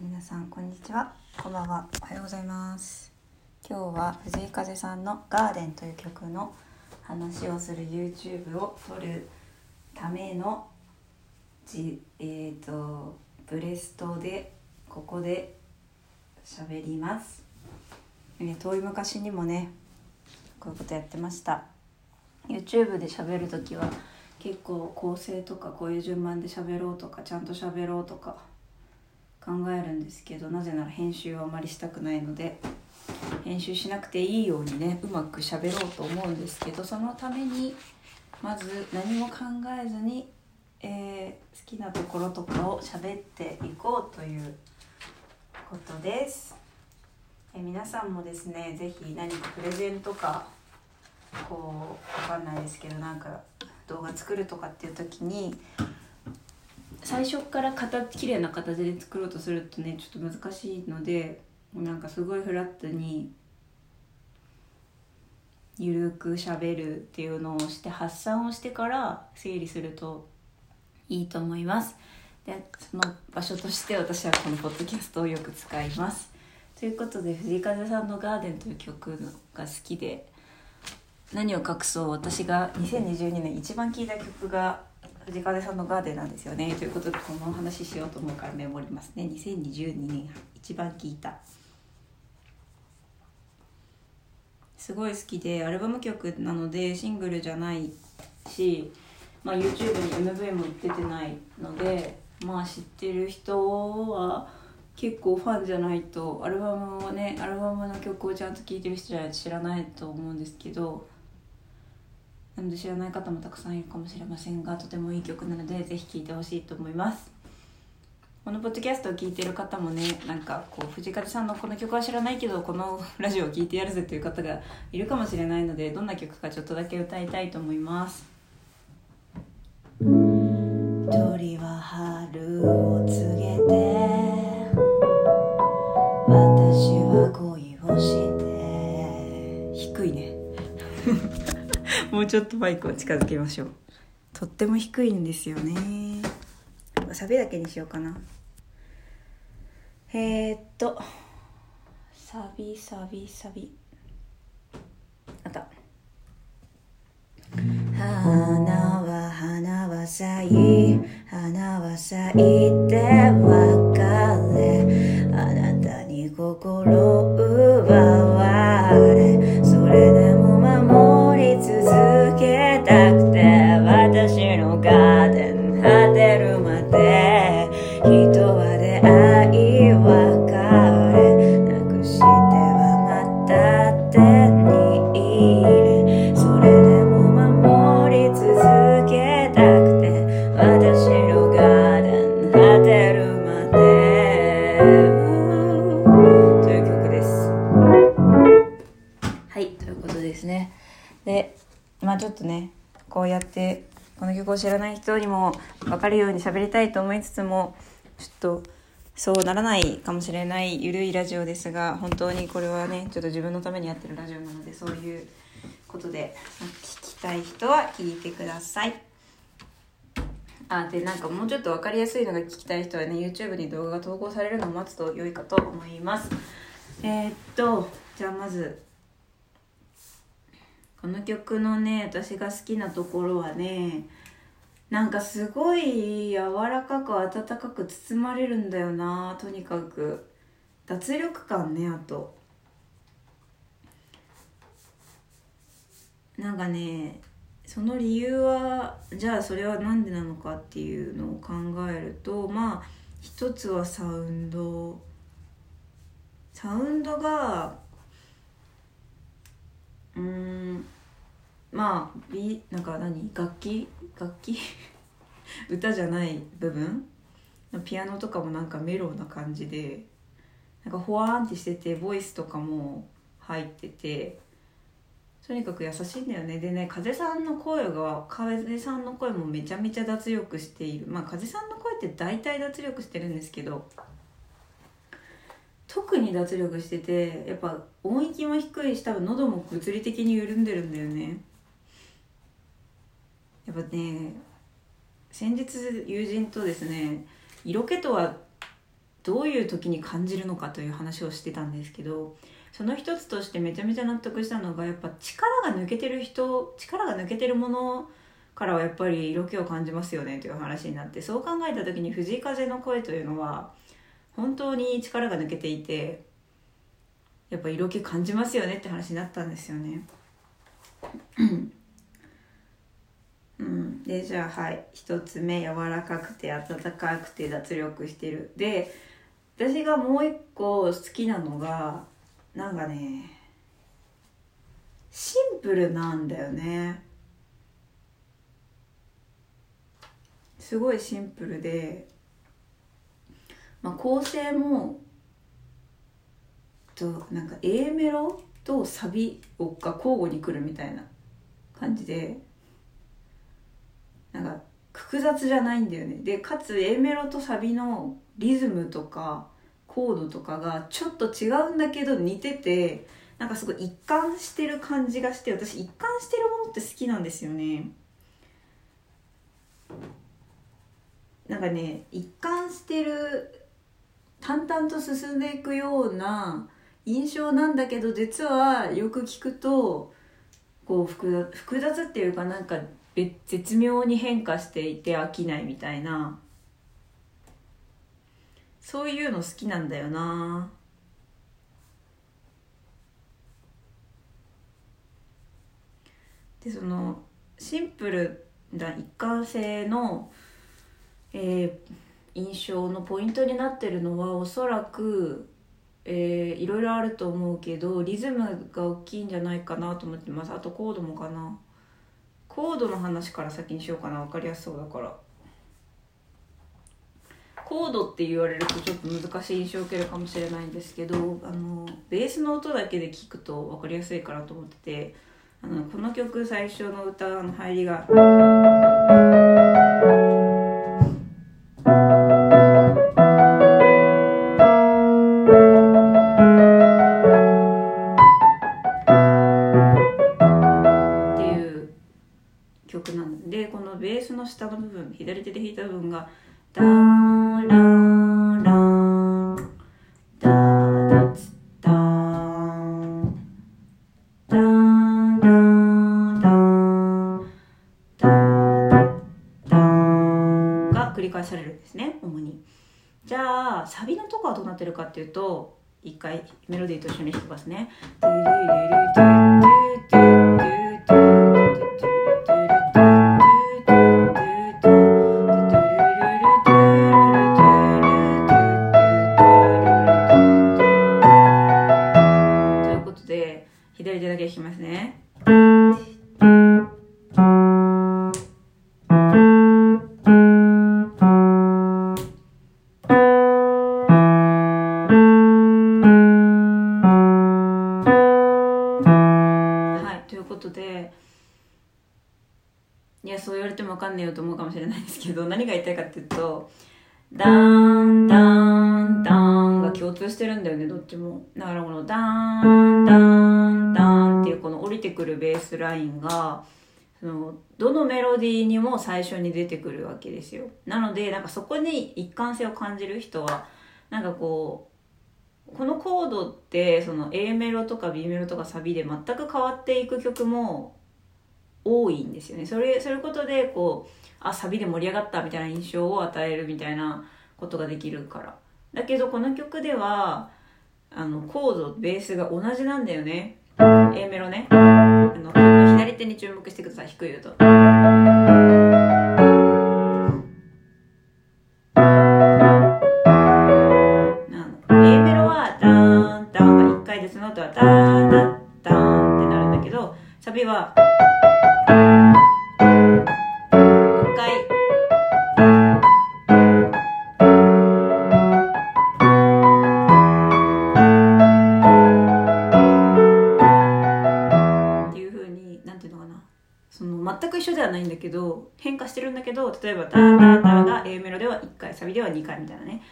皆さんこんにちは。こんばんは。おはようございます。今日は藤井風さんの「ガーデン」という曲の話をする YouTube を撮るためのじえーとブレストでここで喋ります、遠い昔にもねこういうことやってました。YouTube で喋る時は結構構成とかこういう順番で喋ろうとかちゃんと喋ろうとか考えるんですけどなぜなら編集をあまりしたくないので編集しなくていいようにねうまく喋ろうと思うんですけどそのためにまず何も考えずに、えー好きなところとかを喋っていこうということです。えー皆さんもですね是非何かプレゼンとかこうわかんないですけどなんか動画作るとかっていう時に最初から形綺麗な形で作ろうとするとねちょっと難しいのでなんかすごいフラットにゆるくしゃべるっていうのをして発散をしてから整理するといいと思います。でその場所として私はこのポッドキャストをよく使います。ということで藤風さんの「ガーデン」という曲が好きで何を隠そう？私が2022年一番聴いた曲が藤風さんのガーデンなんですよね。ということでこのお話ししようと思うからメモりますね。2022年一番聴いた。すごい好きでアルバム曲なのでシングルじゃないし、まあ、YouTube に MV も出てないのでまあ知ってる人は結構ファンじゃないとアルバムをねアルバムの曲をちゃんと聴いてる人じゃないと知らないと思うんですけどなので知らない方もたくさんいるかもしれませんがとてもいい曲なのでぜひ聴いてほしいと思います。このポッドキャストを聴いてる方もねなんかこう藤風さんのこの曲は知らないけどこのラジオを聴いてやるぜという方がいるかもしれないのでどんな曲かちょっとだけ歌いたいと思います。鳥は春を告げて私は もうちょっとマイクを近づけましょう。とっても低いんですよね。サビだけにしようかな。えー、っとサビサビサビ。あった。花は花は咲い花は咲いて別れ。あなたに心奪わでまあちょっとねこうやってこの曲を知らない人にも分かるように喋りたいと思いつつもちょっとそうならないかもしれないゆるいラジオですが本当にこれはねちょっと自分のためにやってるラジオなのでそういうことで聞きたい人は聞いてください。あでなんかもうちょっと分かりやすいのが聞きたい人はね YouTube に動画が投稿されるのを待つと良いかと思います。えー、っとじゃあまずこの曲のね私が好きなところはねなんかすごい柔らかく温かく包まれるんだよなとにかく。脱力感ねあと。なんかねその理由はじゃあそれは何でなのかっていうのを考えるとまあ一つはサウンド。サウンドがうーんまあビなんか何楽器？楽器？歌じゃない部分？ピアノとかもなんかメロな感じでなんかほわーんってしててボイスとかも入っててとにかく優しいんだよね。でね風さんの声が風さんの声もめちゃめちゃ脱力している。まあ風さんの声って大体脱力してるんですけど特に脱力しててやっぱ音域も低いし多分喉も物理的に緩んでるんだよね。やっぱね先日友人とですね色気とはどういう時に感じるのかという話をしてたんですけどその一つとしてめちゃめちゃ納得したのがやっぱ力が抜けてる人力が抜けてるものからはやっぱり色気を感じますよねという話になってそう考えた時に藤井風の声というのは本当に力が抜けていてやっぱ色気感じますよねって話になったんですよね。うん、でじゃあはい。1つ目柔らかくて温かくて脱力してる。で私がもう一個好きなのがなんかねシンプルなんだよね。すごいシンプルで、まあ、構成もとなんか A メロとサビが交互に来るみたいな感じでなんか複雑じゃないんだよね。でかつ A メロとサビのリズムとかコードとかがちょっと違うんだけど似ててなんかすごい一貫してる感じがして私一貫してるものって好きなんですよね。なんかね一貫してる淡々と進んでいくような印象なんだけど実はよく聞くとこう複雑複雑っていうかなんか絶妙に変化していて飽きないみたいな。そういうの好きなんだよな。でそのシンプルな一貫性のえー、印象のポイントになってるのはおそらく、えー、いろいろあると思うけどリズムが大きいんじゃないかなと思ってます。あとコードもかな。コードの話から先にしようかな分かりやすそうだからコードって言われるとちょっと難しい印象を受けるかもしれないんですけどあのベースの音だけで聞くと分かりやすいかなと思っててあのこの曲最初の歌の入りが。ってるかっていうと一回メロディーと一緒に弾きますね。けど何が言いたいかっていうとダーンダーンダーン。が共通してるんだよねどっちも。だからこのダーンダーン。ダーンっていうこの降りてくるベースラインがそのどのメロディーにも最初に出てくるわけですよ。なのでなんかそこに一貫性を感じる人はなんかこうこのコードってその A メロとか B メロとかサビで全く変わっていく曲も多いんですよね。それそういうことでこうあサビで盛り上がったみたいな印象を与えるみたいなことができるから。だけどこの曲ではあのコードベースが同じなんだよね。A メロね。あの左手に注目してください。低い音。例えば「ダーダーダ」が A メロでは1回サビでは2回みたいなね。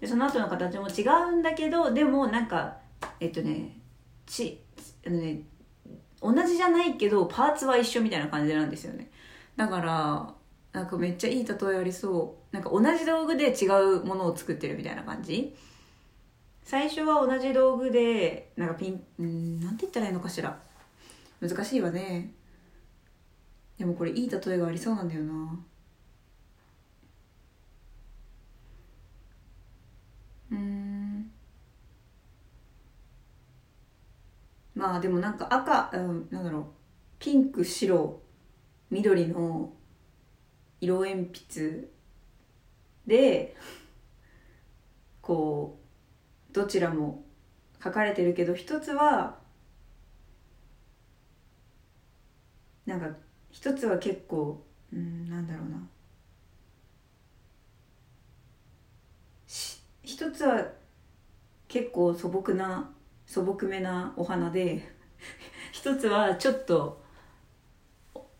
でその後の形も違うんだけどでもなんかえっとねちあのね同じじゃないけどパーツは一緒みたいな感じなんですよね。だからなんかめっちゃいい例えありそう。なんか同じ道具で違うものを作ってるみたいな感じ。最初は同じ道具でなんかピンうんなんて言ったらいいのかしら。難しいわね。でもこれいい例えがありそうなんだよな。まあでもなんか赤、うん、なんだろう。ピンク白緑の色鉛筆でこうどちらも書かれてるけど一つはなんか一つは結構うんなんだろうな。一つは結構素朴な素朴めなお花で 一つはちょっと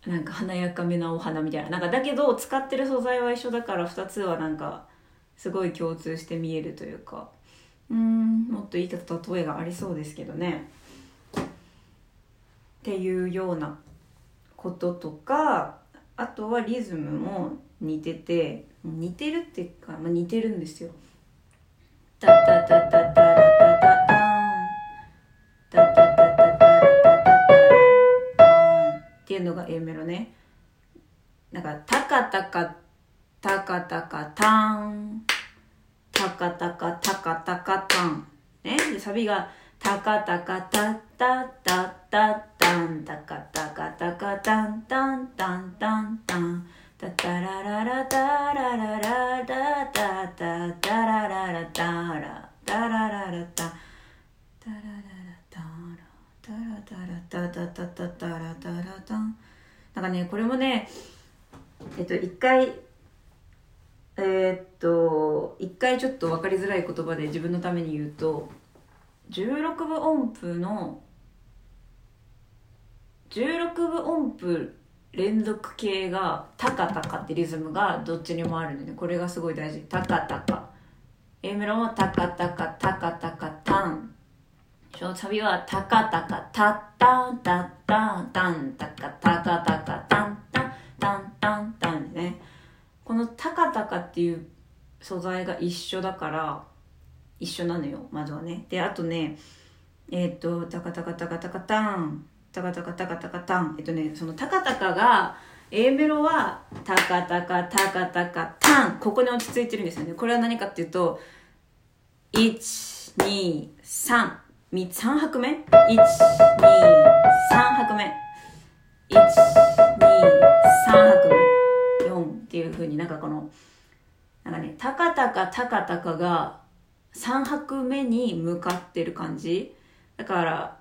なんか華やかめなお花みたいな。なんかだけど使ってる素材は一緒だから2つはなんかすごい共通して見えるというか。うんもっといい例えがありそうですけどね。っていうようなこととかあとはリズムも似てて似てるっていうか、まあ、似てるんですよ。タタタタタタタタタタタタタタンっていうのが A メロね。なんかタカタカタカタカタン。タカタカタカタカタン。ね。でサビがタカタカタタタタタン。タカタカタカタンタンタンタンタン。タタラララタラララタタタラララタラタラララタタラララタラタラタラタタタタラタラタンなんかねこれもねえっと一回えー、っと一回ちょっと分かりづらい言葉で自分のために言うと16分音符の16分音符連続形がタカタカってリズムがどっちにもあるのでこれがすごい大事。タカタカ。A メロもタカタカタカタカタン。そのサビはタカタカタッタンタッタンタンタカタカタカタンタンタンタンタンねこのタカタカっていう素材が一緒だから一緒なのよまずはねであとねえっ、ー、とタカタカタカタカタンタカタカタカタカタンえっとねそのタカタカが A メロはタカタカタカタカタンここに落ち着いてるんですよねこれは何かっていうと1、2、3拍目 ?1、2、3拍目。1、2、3拍目。4っていう風になんかこの、なんかね、タカタカタカタカが3拍目に向かってる感じだから、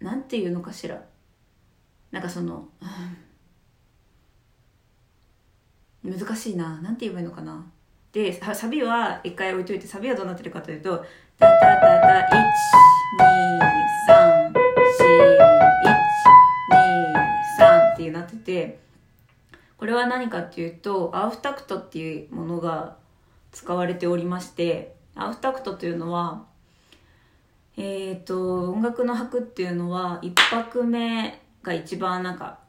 なんていうのかしら。なんかその、難しいな。なんて言えばいいのかな。で、サビは一回置いといて、サビはどうなってるかというと、タタタタ、1、2、3、4、1、2、3ってなってて、これは何かっていうと、アウフタクトっていうものが使われておりまして、アウフタクトというのは、えっ、ー、と、音楽の拍っていうのは、一拍目が一番なんか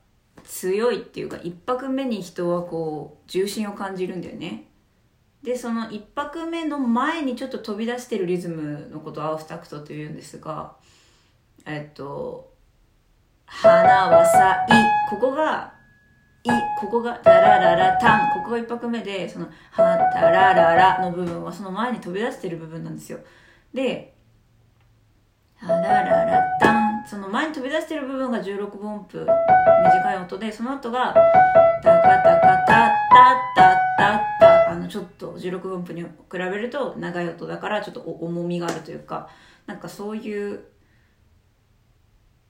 強いっていうか、一拍目に人はこう、重心を感じるんだよね。で、その一拍目の前にちょっと飛び出してるリズムのことをアウフタクトというんですが、えっと、花はさい、ここが、い、ここが、タラララタン、ここが一拍目で、その、は、タラララの部分はその前に飛び出してる部分なんですよ。で、タラララタン。その前に飛び出してる部分が16分音符。短い音で、その後が、タカタカタッタッタッタッタ。の、ちょっと16分音符に比べると長い音だから、ちょっと重みがあるというか、なんかそういう、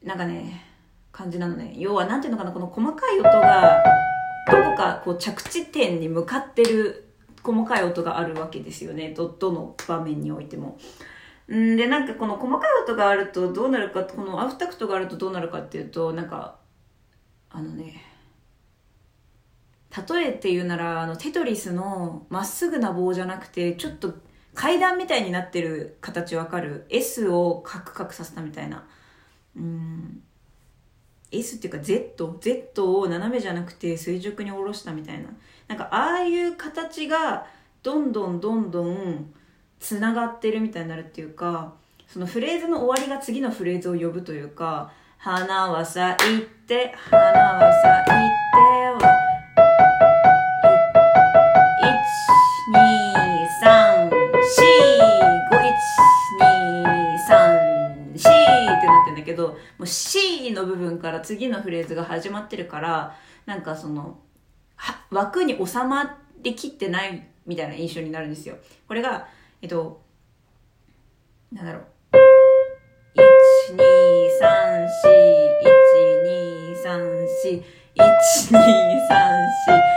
なんかね、感じなのね。要は、なんていうのかな、この細かい音が、どこかこう着地点に向かってる細かい音があるわけですよね。ど、どの場面においても。んで、なんかこの細かい音があるとどうなるか、このアフタクトがあるとどうなるかっていうと、なんか、あのね、例えて言うなら、あの、テトリスのまっすぐな棒じゃなくて、ちょっと階段みたいになってる形わかる ?S をカクカクさせたみたいな。うん。S っていうか Z、Z を斜めじゃなくて垂直に下ろしたみたいな。なんかああいう形がどんどんどんどんつながってるみたいになるっていうかそのフレーズの終わりが次のフレーズを呼ぶというか花は咲いて花は咲いてけどもう C の部分から次のフレーズが始まってるからなんかその枠に収まりきってないみたいな印象になるんですよ。これがえっとなんだろう。1、2、3、4、1、2、3、4、1、2、3、4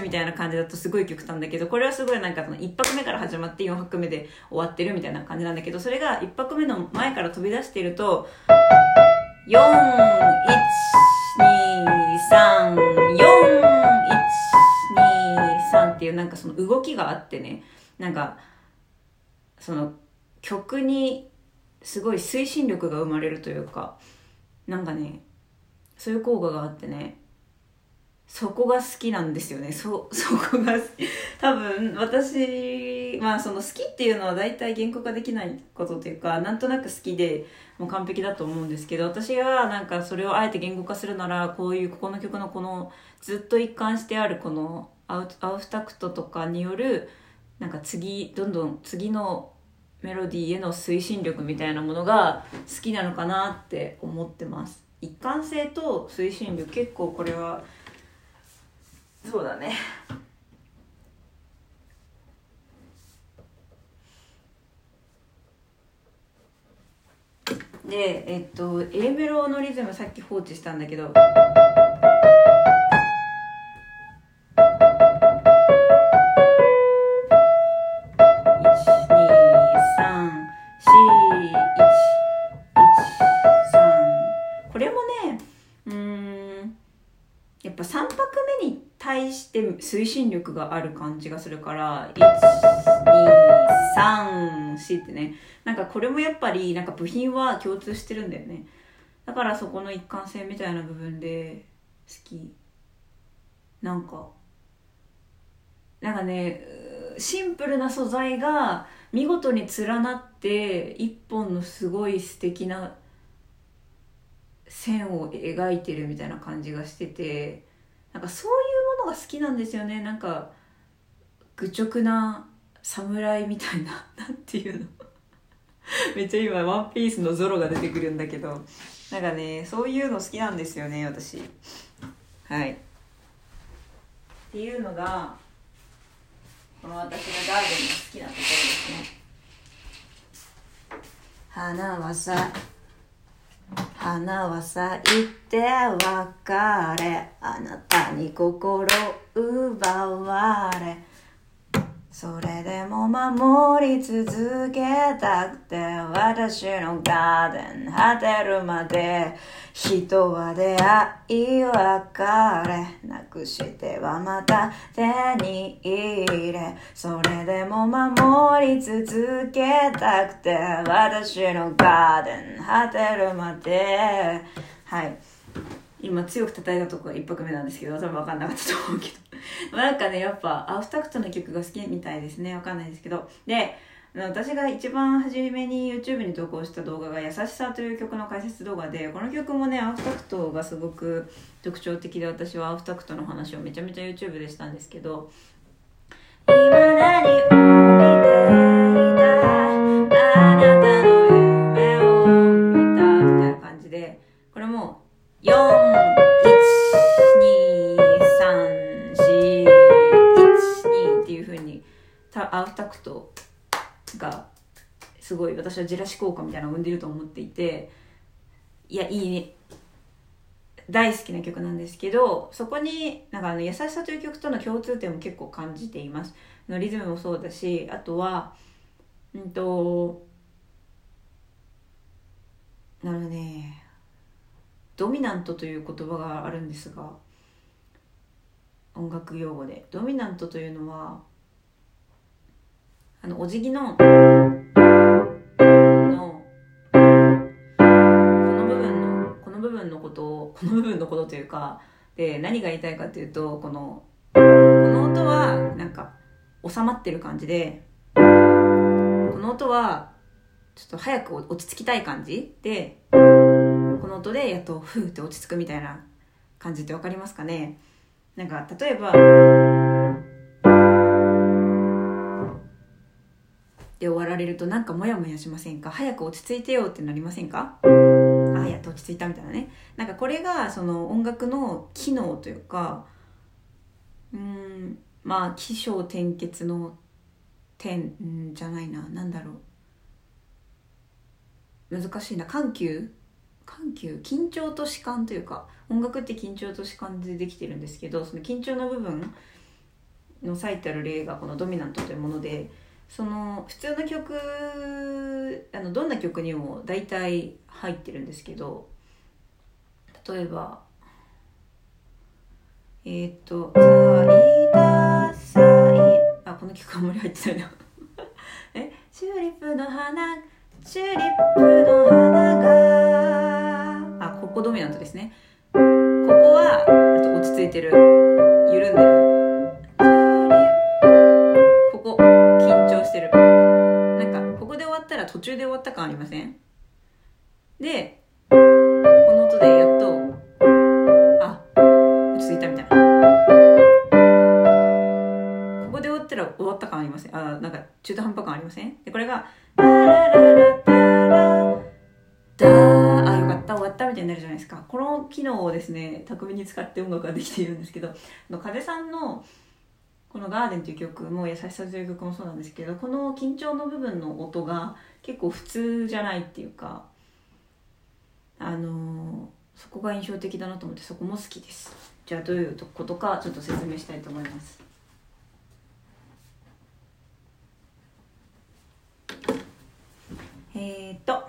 みたいな感じだとすごい極端だけどこれはすごいなんかその1拍目から始まって4拍目で終わってるみたいな感じなんだけどそれが1拍目の前から飛び出していると4 1 2 3 4 1 2 3っていうなんかその動きがあってね。なんかその曲にすごい推進力が生まれるというかなんかねそういう効果があってね。そこが好きなんですよね。そ、そこが多分私、まあその好きっていうのは大体言語化できないことというか、なんとなく好きでもう完璧だと思うんですけど、私がなんかそれをあえて言語化するなら、こういうここの曲のこのずっと一貫してあるこのアウアウフタクトとかによる、なんか次、どんどん次のメロディーへの推進力みたいなものが好きなのかなって思ってます。一貫性と推進力結構これはそうだね。でえっと A メロのリズムさっき放置したんだけど。がある感じがするから1234ってね。なんかこれもやっぱりなんか部品は共通してるんだよね。だからそこの一貫性みたいな部分で好き。なんかなんかねシンプルな素材が見事に連なって一本のすごい素敵な線を描いてるみたいな感じがしててなんかそういうものが好きなんですよね。なんか愚直な侍みたいな なんていうの。めっちゃ今ワンピースのゾロが出てくるんだけど。なんかねそういうの好きなんですよね私。はい。っていうのがこの私がガーデンの好きなところですね。花はさ花は咲いて別れ。あなたに心奪われ。それでも守り続けたくて私のガーデン果てるまで人は出会い別れなくしてはまた手に入れそれでも守り続けたくて私のガーデン果てるまではい。今強く叩いたとこが一拍目なんですけど多分分かんなかったと思うけど。なんかねやっぱアフタクトの曲が好きみたいですね。分かんないですけど。で私が一番初めに YouTube に投稿した動画が「優しさ」という曲の解説動画でこの曲もねアフタクトがすごく特徴的で私はアフタクトの話をめちゃめちゃ YouTube でしたんですけど「今何を見アフタクトがすごい私はジェラシ効果みたいなのを生んでると思っていていやいいね。大好きな曲なんですけどそこになんかあの「優しさ」という曲との共通点も結構感じています。のリズムもそうだしあとはうんとなるねドミナントという言葉があるんですが音楽用語で。ドミナントというのはあのお辞儀ののこの部分のこの部分のことをこの部分のことというかで何が言いたいかっていうとこのこの音はなんか収まってる感じでこの音はちょっと早く落ち着きたい感じでこの音でやっとふーって落ち着くみたいな感じって分かりますかね？なんか例えばで終わられるとなんかモヤモヤしませんか？早く落ち着いてよってなりませんか？あやっと落ち着いたみたいなね。なんかこれがその音楽の機能というかうんまあ起承転結の点じゃないな。何だろう。難しいな。緩急？緩急？緊張と弛緩というか音楽って緊張と弛緩でできてるんですけどその緊張の部分の最たる例がこの「ドミナント」というものでその普通の曲あのどんな曲にも大体入ってるんですけど例えばえー、っと「サイダサイ」あこの曲あんまり入ってないな。えチューリップの花チューリップの花が。あここドミナントですね。ここはと落ち着いてる。緩んでる。中で終わった感ありません？でこの音でやっとあ落ち着いたみたいな。ここで終わったら終わった感ありません？あなんか中途半端感ありません？でこれが「ララララタラダーあよかった。終わったみたいになるじゃないですか。この機能をですね巧みに使って音楽ができているんですけど風さんのこの「ガーデン」という曲も「優しさ」という曲もそうなんですけどこの緊張の部分の音が結構普通じゃないっていうかあの、そこが印象的だなと思ってそこも好きです。じゃあどういうことかちょっと説明したいと思います。えー、っと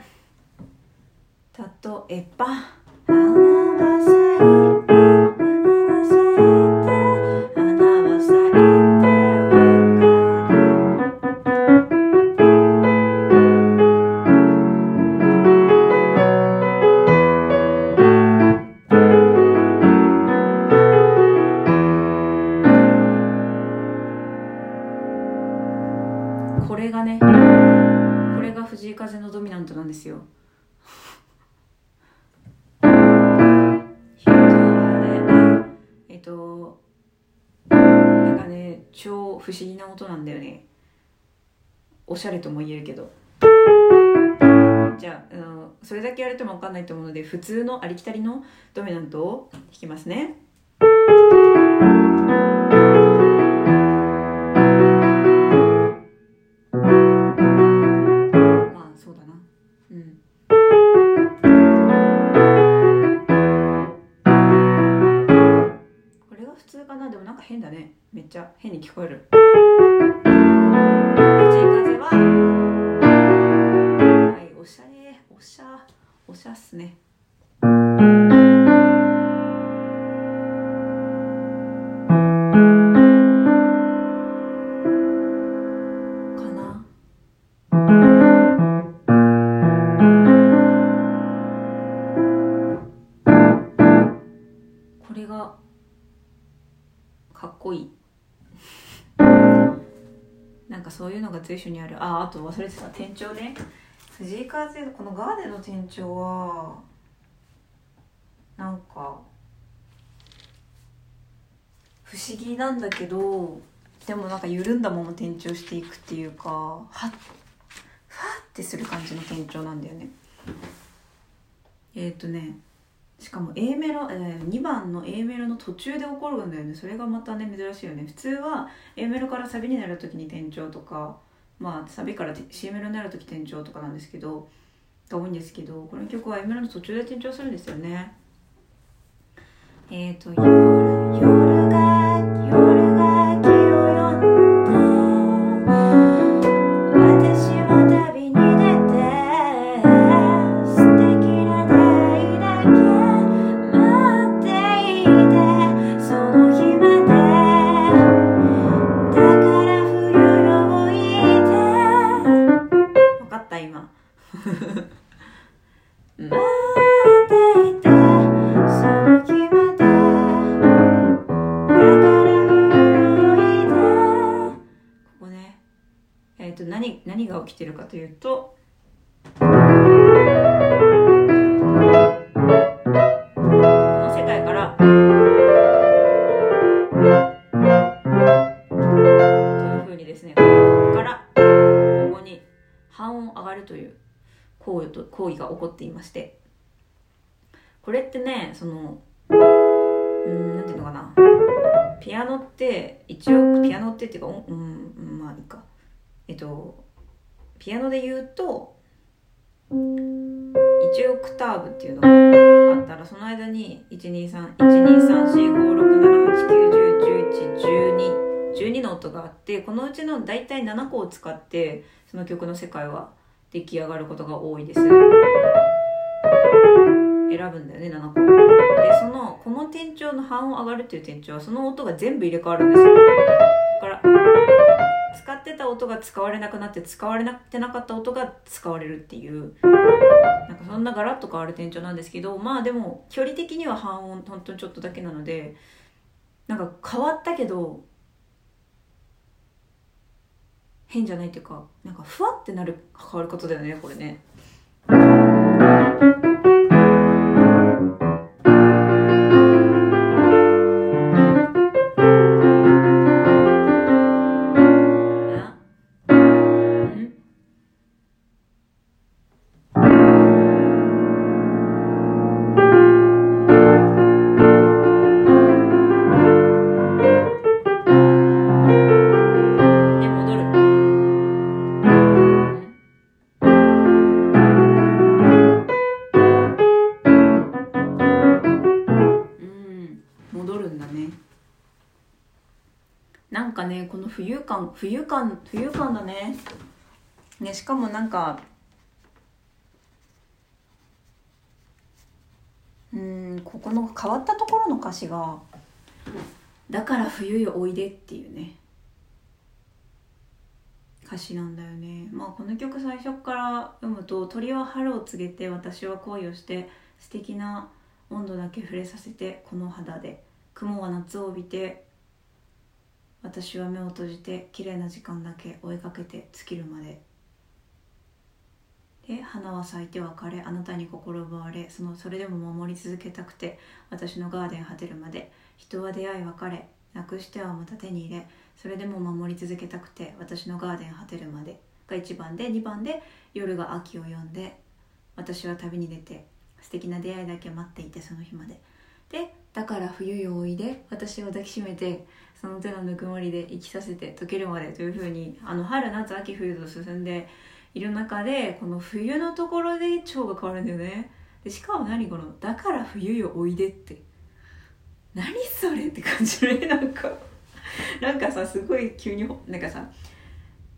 例えば「花は咲い音なんだよね。おしゃれとも言えるけど。じゃああのそれだけやるとも分かんないと思うので普通のありきたりのドミナントを弾きますね。変だね。めっちゃ変に聞こえる。はいおしゃれおしゃおしゃっすね。そういうのが随所にある。ああと忘れてた。店長ね。藤井風このガーデンの店長はなんか不思議なんだけどでもなんか緩んだまま転調していくっていうかはっふわってする感じの転調なんだよね。えっ、ー、とねしかも A メロ、えー、2番の A メロの途中で起こるんだよね。それがまたね珍しいよね。普通は A メロからサビになる時に転調とかまあサビから C メロになる時転調とかなんですけどが多いんですけどこの曲は A メロの途中で転調するんですよね。えっ、ー、と夜夜これってねそのうんなんていうのかな。ピアノって一応ピアノってっていうかうんまあいいか。えっとピアノで言うと1オクターブっていうのがあったらその間に1231234567891011212の音があってこのうちの大体7個を使ってその曲の世界は出来上がることが多いです。選ぶんだよね7個。でそのこの転調の半音上がるっていう転調はその音が全部入れ替わるんですよ。だから使ってた音が使われなくなって使われなってなかった音が使われるっていう。なんかそんなガラッと変わる転調なんですけどまあでも距離的には半音本当にちょっとだけなのでなんか変わったけど変じゃないっていうかなんかふわってなる変わることだよねこれね。冬感冬感冬感だね。ねしかもなんかうんここの変わったところの歌詞が「だから冬よおいで」っていうね。歌詞なんだよね。まあこの曲最初から読むと「鳥は春を告げて私は恋をして素敵な温度だけ触れさせてこの肌で。雲は夏を帯びて私は目を閉じて綺麗な時間だけ追いかけて尽きるまで。で花は咲いて別れあなたに心奪われそのそれでも守り続けたくて私のガーデン果てるまで人は出会い別れなくしてはまた手に入れそれでも守り続けたくて私のガーデン果てるまでが1番で2番で夜が秋を呼んで私は旅に出て素敵な出会いだけ待っていてその日まで。でだから冬よおいで私を抱きしめてその手のぬくもりで生きさせて溶けるまでというふうにあの春夏秋冬と進んでいる中でこの冬のところで蝶が変わるんだよね。でしかも何この「だから冬よおいで」って。何それ？って感じねなんか。なんかさすごい急になんかさ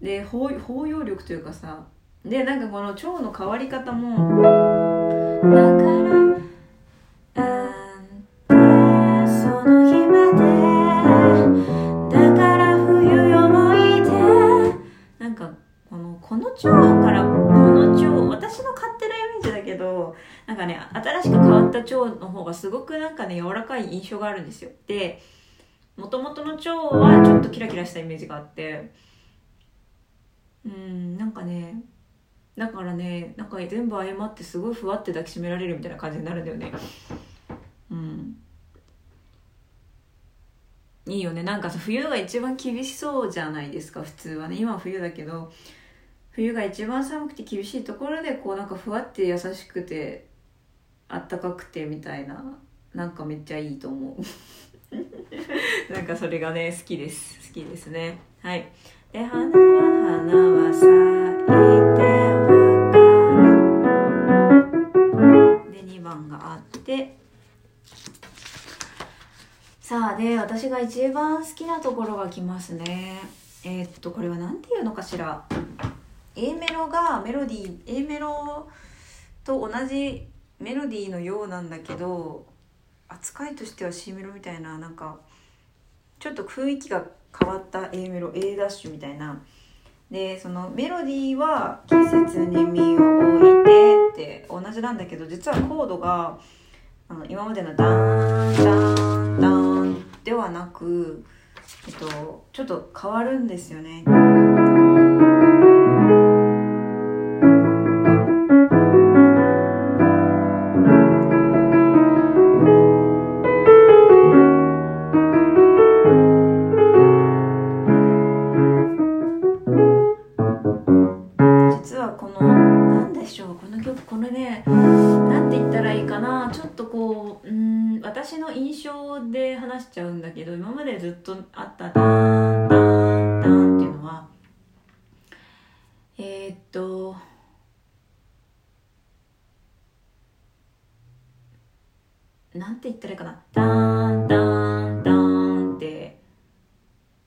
で包容力というかさでなんかこの蝶の変わり方も「だから」かね新しく変わった蝶の方がすごくなんかね柔らかい印象があるんですよ。でもともとの蝶はちょっとキラキラしたイメージがあってうんなんかねだからねなんか全部謝ってすごいふわって抱きしめられるみたいな感じになるんだよね。うん。いいよね。なんかさ冬が一番厳しそうじゃないですか普通はね。今は冬だけど冬が一番寒くて厳しいところでこうなんかふわって優しくてあったかくてみたいななんかめっちゃいいと思う。なんかそれがね好きです。好きですね。はい。で花は花は咲いてわかるで2番があって。さあで私が一番好きなところが来ますね。えー、っとこれは何て言うのかしら。A メロがメロディー A メロと同じメロディーのようなんだけど扱いとしては C メロみたいななんかちょっと雰囲気が変わった A メロ A ダッシュみたいなでそのメロディーは「季節に身を置いて」って同じなんだけど実はコードがあの今までのダーンダーンダーンではなく、えっと、ちょっと変わるんですよね。話しちゃうんだけど今までずっとあったダーンダーンダーンっていうのはえー、っとなんて言ったらいいかな。ダーンダーンダーンって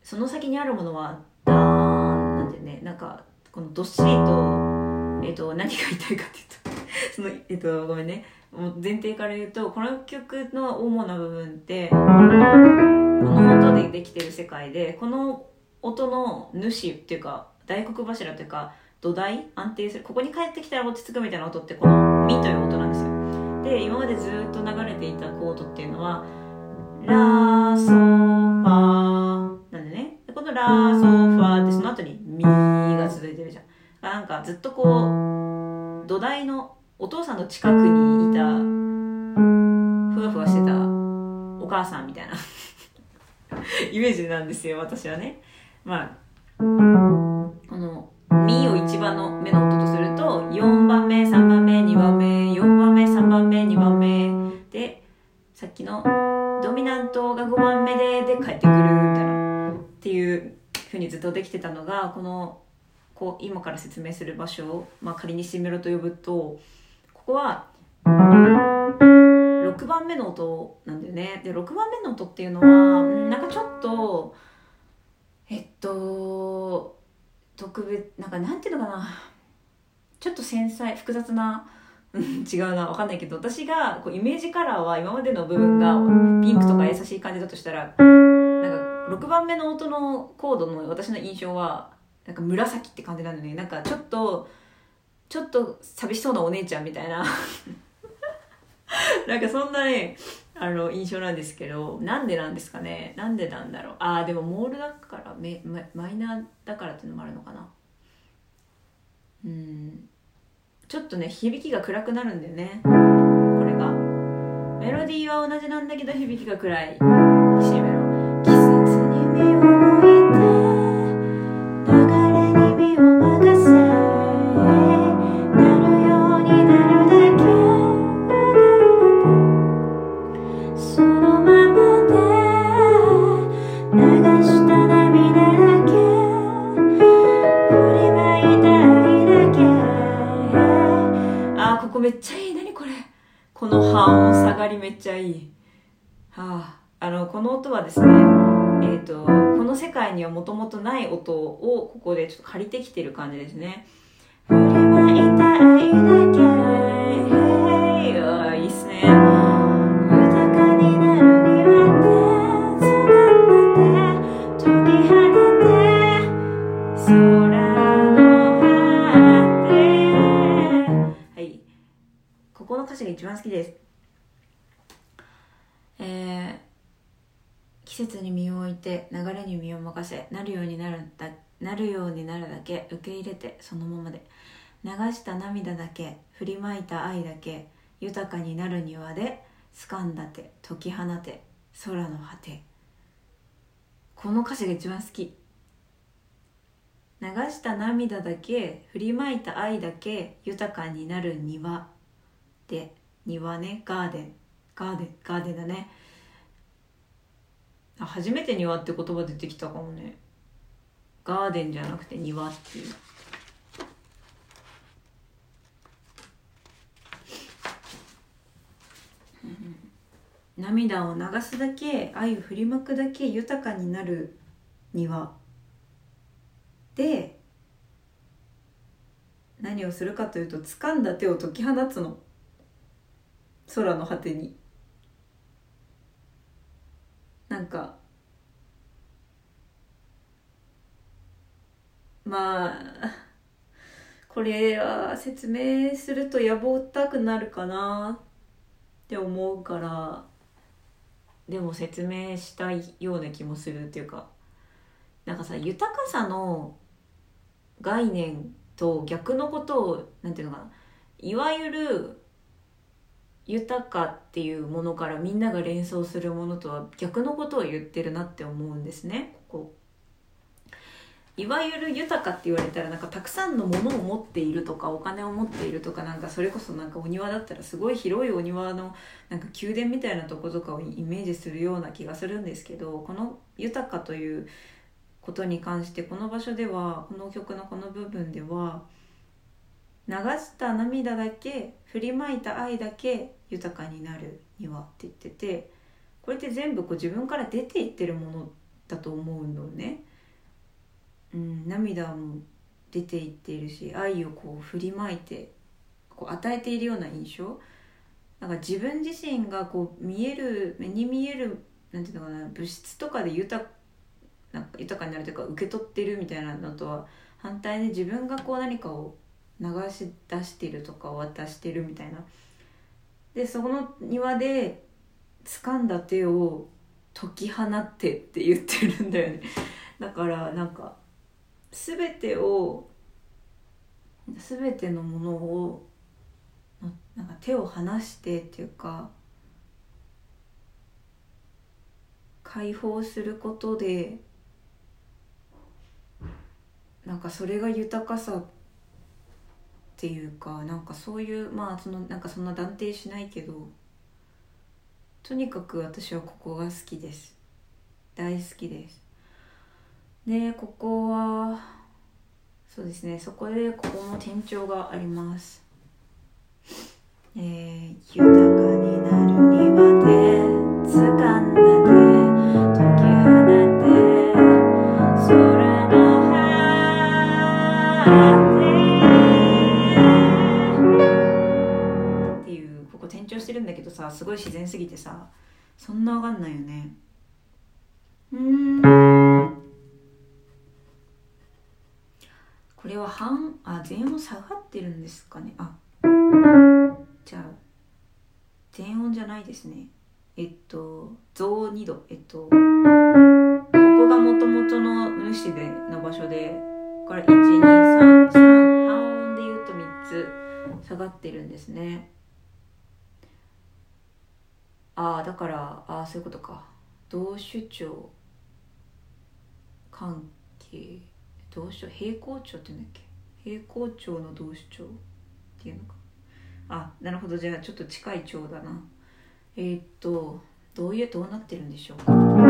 その先にあるものはダーンなんてね。なんかこのどっしりとえっ、と何が言いたいかっていうとそのえっ、とごめんね。前提から言うとこの曲の主な部分ってこの音でできてる世界でこの音の主っていうか大黒柱というか土台安定するここに帰ってきたら落ち着くみたいな音ってこの「ミ」という音なんですよ。で今までずっと流れていたコードっていうのはラソファなんでね。このラソファってその後にミが続いてるじゃん。なんかずっとこう土台のお父さんの近くにいたふわふわしてたお母さんみたいな。イメージなんですよ私はね。まあこのミを1番の目の音とすると4番目3番目2番目4番目3番目2番目でさっきのドミナントが5番目でで帰ってくるみたいなっていうふうにずっとできてたのがこのこう今から説明する場所を、まあ、仮にシメロと呼ぶとこは6番目の音なんだよね。で6番目の音っていうのはなんかちょっとえっと特別なんかなんていうのかな。ちょっと繊細複雑な違うな分かんないけど私がこうイメージカラーは今までの部分がピンクとか優しい感じだとしたらなんか6番目の音のコードの私の印象はなんか紫って感じなのね。なんかちょっとちょっと寂しそうなお姉ちゃんみたいな。なんかそんなねあの印象なんですけどなんでなんですかね。なんでなんだろう。ああでもモールだからメマイナーだからっていうのもあるのかな。うん。ちょっとね響きが暗くなるんだよね。これが。メロディーは同じなんだけど響きが暗い。音をここでちょっと借りてきてる感じですね振りまいたいだけあいいっすね。豊かになるにはい。ここの歌詞が一番好きです。えー季節に身を置いて流れに身を任せなるようになるだなるようになるだけ受け入れてそのままで。流した涙だけ振りまいた愛だけ豊かになる庭で掴んだ手解き放て空の果て。この歌詞が一番好き。流した涙だけ振りまいた愛だけ豊かになる庭で。庭ねガーデン。ガーデンガーデンだね。初めて庭って言葉出てきたかもね。ガーデンじゃなくて庭っていう。涙を流すだけ愛を振りまくだけ豊かになる庭。で何をするかというと掴んだ手を解き放つの。空の果てに。なんかまあこれは説明すると野望たくなるかなって思うからでも説明したいような気もするっていうかなんかさ豊かさの概念と逆のことをなんていうのかないわゆる豊かっていうものからみんなが連想するものとは逆のことを言ってるなって思うんですね。ここ。いわゆる豊かって言われたらなんかたくさんのものを持っているとかお金を持っているとかなんかそれこそなんかお庭だったらすごい広いお庭のなんか宮殿みたいなとことかをイメージするような気がするんですけどこの豊かということに関してこの場所ではこの曲のこの部分では流した涙だけ振りまいた愛だけ豊かになる庭って言っててこれって全部こう自分から出ていってるものだと思うのね。うん、涙も出ていっているし愛をこう振りまいてこう与えているような印象なんか自分自身がこう見える目に見えるなんていうのかな物質とかで豊なんか豊かになるというか受け取ってるみたいなのとは反対で自分がこう何かを流し出してるとか渡してるみたいなでその庭で掴んだ手を解き放ってって言ってるんだよね。だからなんか全てを全てのものをなんか手を離してっていうか解放することでなんかそれが豊かさっていうかなんかそういうまあそのなんかそんな断定しないけどとにかく私はここが好きです。大好きです。でここはそうですねそこでここも店長があります。えー、自然すぎてさそんなわかんないよね。うん。これは半あ全音下がってるんですかね。あ。じゃあ全音じゃないですね。えっと増2度。えっとここがもともとの主での場所でこれ1233半音で言うと3つ下がってるんですねああだからああそういうことか。同主張関係。同主張平行調って言うんだっけ？平行調の同主張っていうのか。あなるほど。じゃあちょっと近い調だな。えー、っとどういうどうなってるんでしょう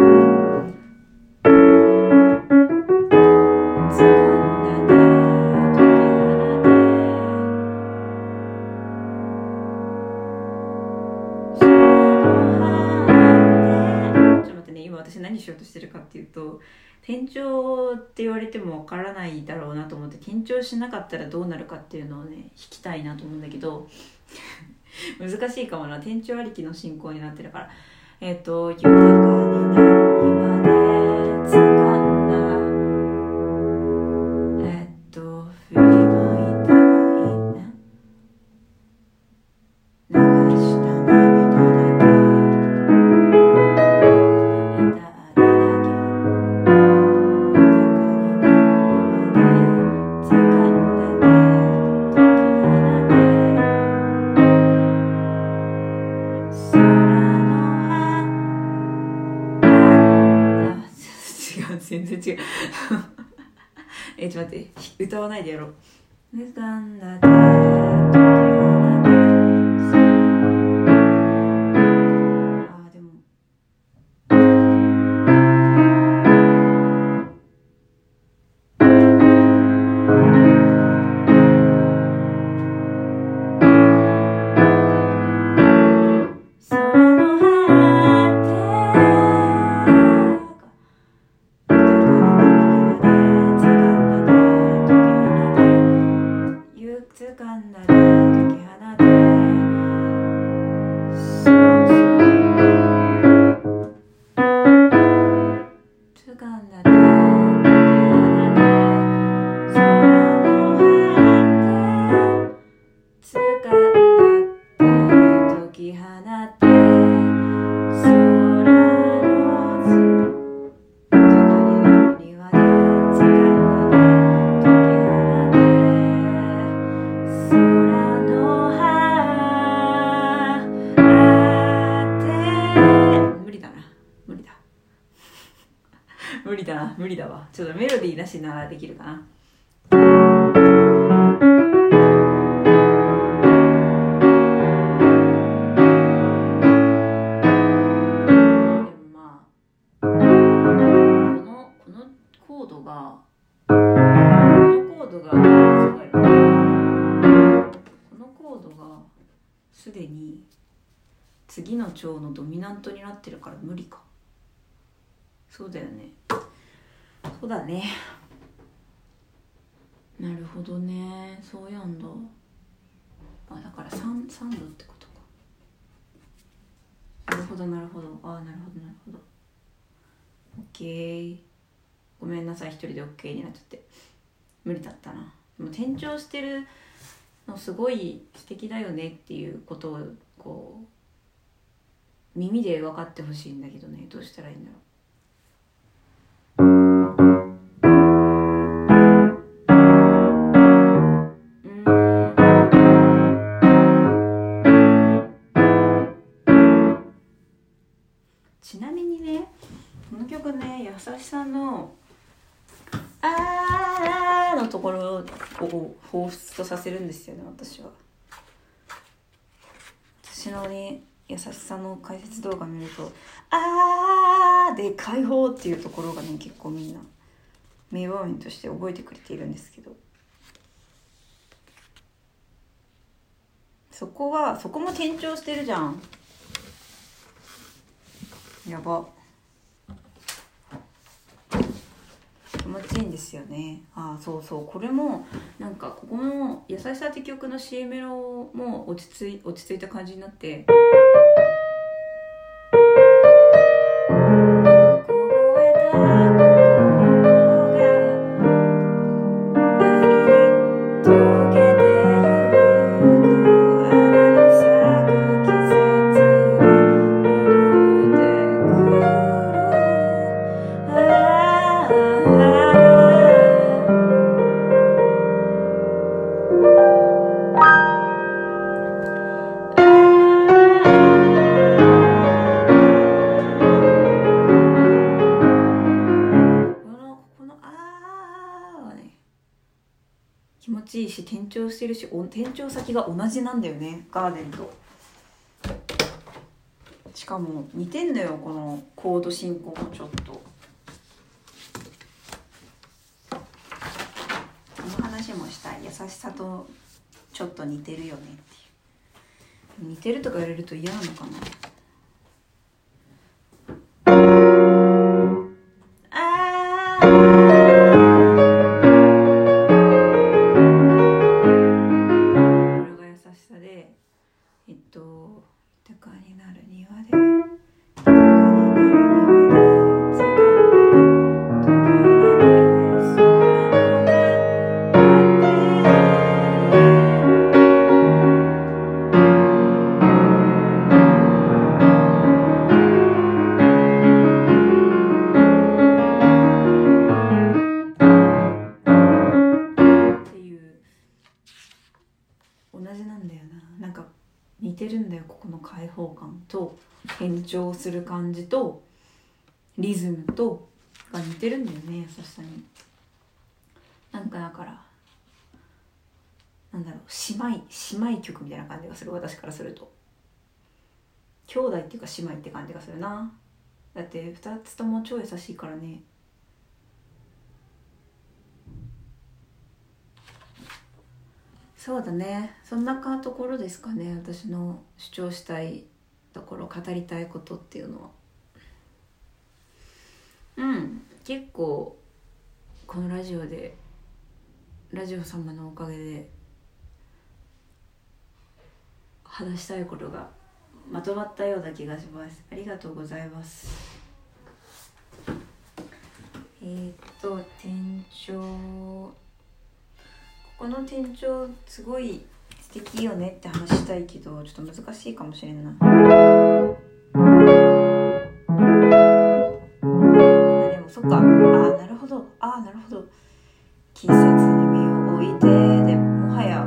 しようとしてるかっていうと転調って言われてもわからないだろうなと思って転調しなかったらどうなるかっていうのをね引きたいなと思うんだけど 難しいかもな。転調ありきの進行になってるから。えっ、ー、と豊かになる歌わないでやろう。無理だわ。ちょっとメロディーなしならできるかな。でもまあこのこのコードがこのコードがすごい。このコードがすでに次の調のドミナントになってるから無理か。そうだよね。そうだね。なるほどね。そうやんだ。あだから 3, 3度ってことか。なるほどなるほど。ああなるほどなるほど。OK ごめんなさい一人で OK になっちゃって。無理だったな。でも転調してるのすごい素敵だよねっていうことをこう耳で分かってほしいんだけどね。どうしたらいいんだろうう。ところを彷彿とさせるんですよね私は。私のね優しさの解説動画見ると「あー」で解放っていうところがね結構みんな名場面として覚えてくれているんですけど。そこはそこも転調してるじゃん。やば。持ちいいんですよね。ああそうそう。これもなんかここも「優しさ」って曲の C メロも落ち着い落ち着いた感じになってお店長先が同じなんだよね。ガーデンと。しかも似てんのよこのコード進行もちょっと。この話もしたい。優しさとちょっと似てるよねっていう。似てるとか言われると嫌なのかな。する感じとリズムとが似てるんだよね優しさに。なんかだからなんだろう姉妹姉妹曲みたいな感じがする私からすると。兄弟っていうか姉妹って感じがするな。だって2つとも超優しいからね。そうだね。そんなところですかね私の主張したいところ語りたいことっていうのは。うん。結構このラジオでラジオ様のおかげで話したいことがまとまったような気がします。ありがとうございます。えー、っと店長。ここの店長すごい敵よねって話したいけどちょっと難しいかもしれな。いあでもそっか。あなるほど。あなるほど。季節に身を置いてでもはや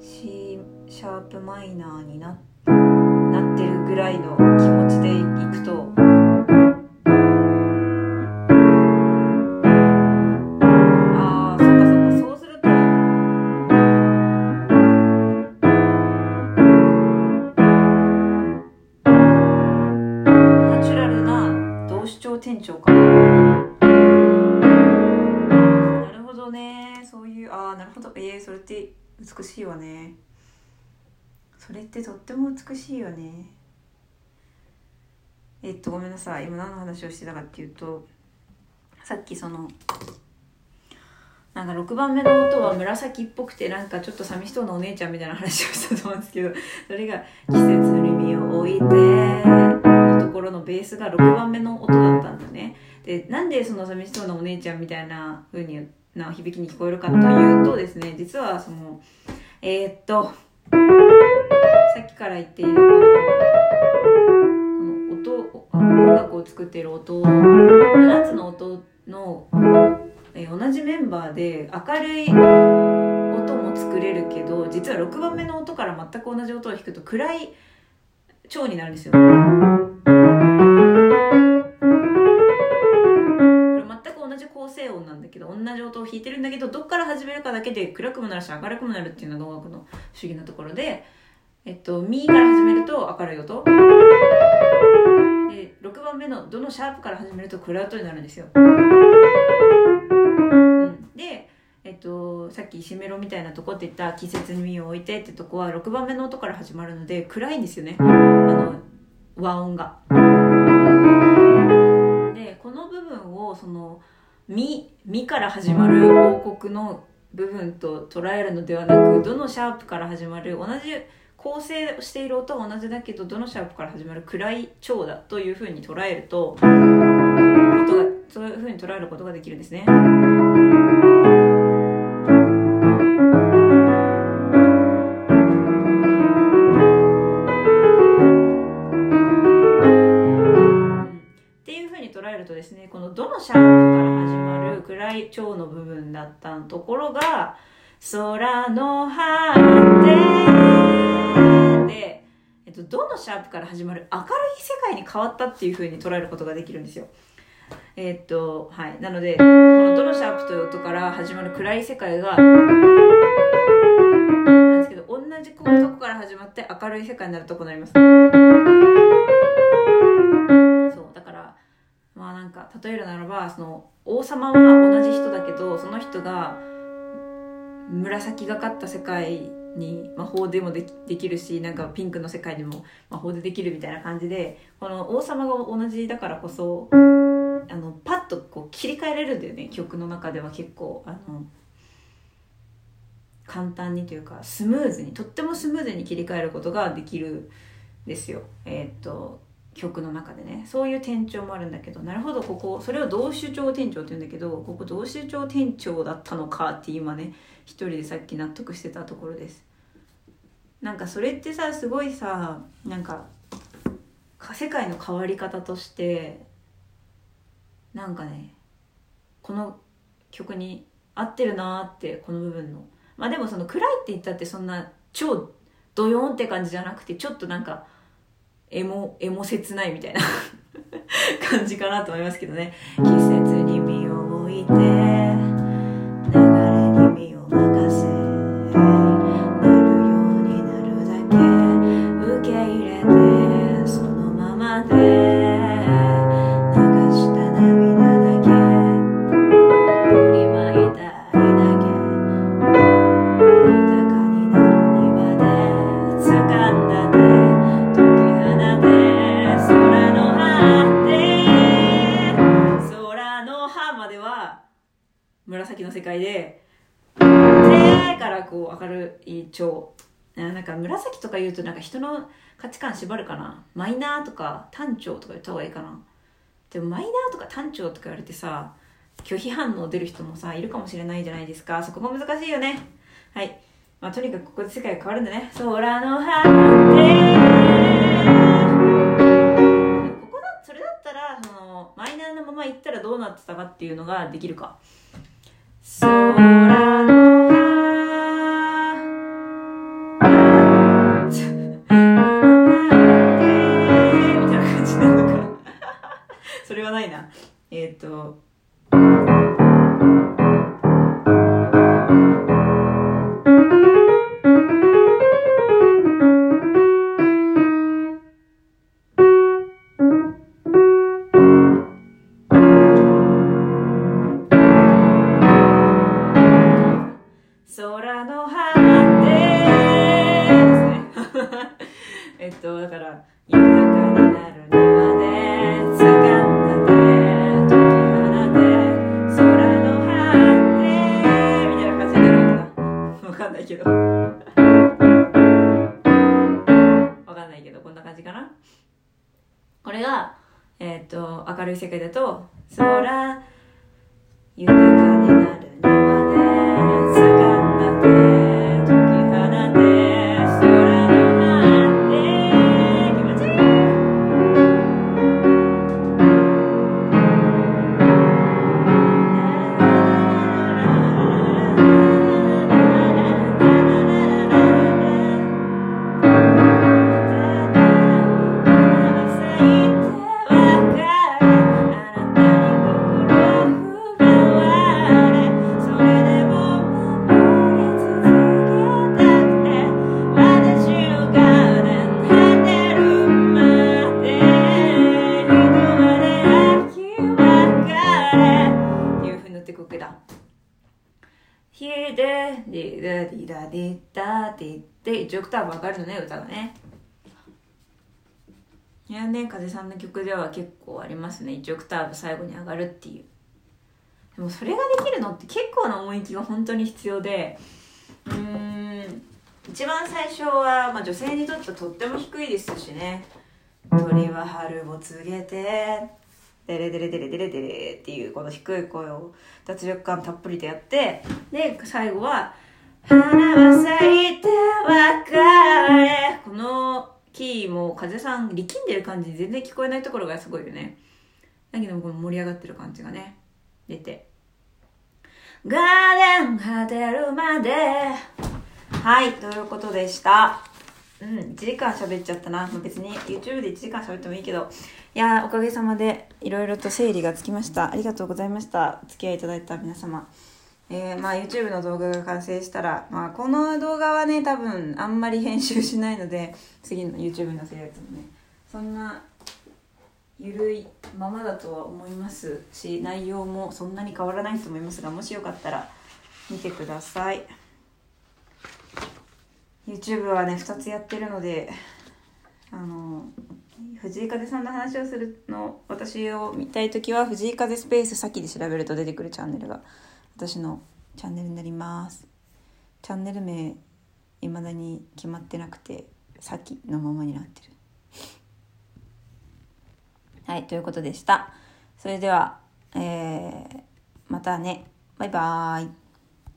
C シャープマイナーにななってるぐらいの美しいよね。えっとごめんなさい。今何の話をしてたかっていうとさっきそのなんか6番目の音は紫っぽくてなんかちょっと寂しそうなお姉ちゃんみたいな話をしたと思うんですけどそれが「季節に身を置いて」のところのベースが6番目の音だったんだね。でなんでその寂しそうなお姉ちゃんみたいな風にな響きに聞こえるかというとですね実はそのえー、っとさっきから言っているこのこの音音楽を作っている音7つの音の、え、同じメンバーで明るい音も作れるけど実は6番目の音から全く同じ音を弾くと暗い蝶になるんですよ。んだけど同じ音を弾いてるんだけどどっから始めるかだけで暗くもなるし明るくもなるっていうのが音楽の不思議なところで、えっと、ミから始めると明るい音で6番目のどのシャープから始めると暗い音になるんですよ。うん、でえっと、さっき石メロみたいなとこって言った季節に身を置いてってとこは6番目の音から始まるので暗いんですよねあの和音が。でこの部分をそのみ、みから始まる王国の部分と捉えるのではなく、どのシャープから始まる、同じ構成している音は同じだけど、どのシャープから始まる暗い調だというふうに捉えると、音が、そういうふうに捉えることができるんですね。る暗い蝶の部分だったところが空の果てで、えっと、どのシャープから始まる明るい世界に変わったっていう風に捉えることができるんですよ。えー、っと、はい。なので、このどのシャープという音から始まる暗い世界が、なんですけど、同じこのとこから始まって明るい世界になるとこになります。まあなんか例えるならばその王様は同じ人だけどその人が紫がかった世界に魔法でもできるしなんかピンクの世界にも魔法でできるみたいな感じでこの王様が同じだからこそあのパッとこう切り替えられるんだよね曲の中では結構あの簡単にというかスムーズにとってもスムーズに切り替えることができるんですよ。えー、っと曲の中でねそういう転調もあるんだけどなるほどここそれを同主張転調って言うんだけどここ同主張転調だったのかって今ね一人でさっき納得してたところです。なんかそれってさすごいさなんか世界の変わり方としてなんかねこの曲に合ってるなーってこの部分の。まあでもその暗いって言ったってそんな超ドヨーンって感じじゃなくてちょっとなんかエモ、エモ切ないみたいな 感じかなと思いますけどね。季節に身を置いて、流れに身を任せ、なるようになるだけ、受け入れて、そのままで、世界で。だからこう明るい超なんか紫とか言うとなんか人の価値観縛るかな？マイナーとか単調とか言った方がいいかな？でもマイナーとか単調とか言われてさ拒否反応出る人もさいるかもしれないじゃないですか。そこも難しいよね。はい。まあとにかくここで世界が変わるんだね。空の果て。ここだそれだったらそのマイナーなまま行ったらどうなってたかっていうのができるか。空のないな。えっ、ー、と、やね風さんの曲では結構ありますね。1オクターブ最後に上がるっていう。でもそれができるのって結構な音域が本当に必要で。うーん。一番最初は、まあ、女性にとってはとっても低いですしね。鳥は春を告げてデレデレデレデレデレっていうこの低い声を脱力感たっぷりでやってで最後は「花は咲いて別れ」このキーも風さん力んでる感じ全然聞こえないところがすごいよね。だけどこの盛り上がってる感じがね出て「ガーデン果てるまで」はいということでした。うん1時間喋っちゃったな、別に YouTube で1時間喋ってもいいけど。いやーおかげさまでいろいろと整理がつきました。ありがとうございました。お付き合いいただいた皆様。えーまあ YouTube の動画が完成したら、まあ、この動画はね多分あんまり編集しないので次の YouTube に載せるやつもね。そんなゆるいままだとは思いますし内容もそんなに変わらないと思いますがもしよかったら見てください。YouTube はね2つやってるのであの藤井風さんの話をするの私を見たい時は藤井風スペース先で調べると出てくるチャンネルが私のチャンネルになります。チャンネル名いまだに決まってなくてさっきのままになってる。はいということでした。それでは、えーまたね。バイバーイ。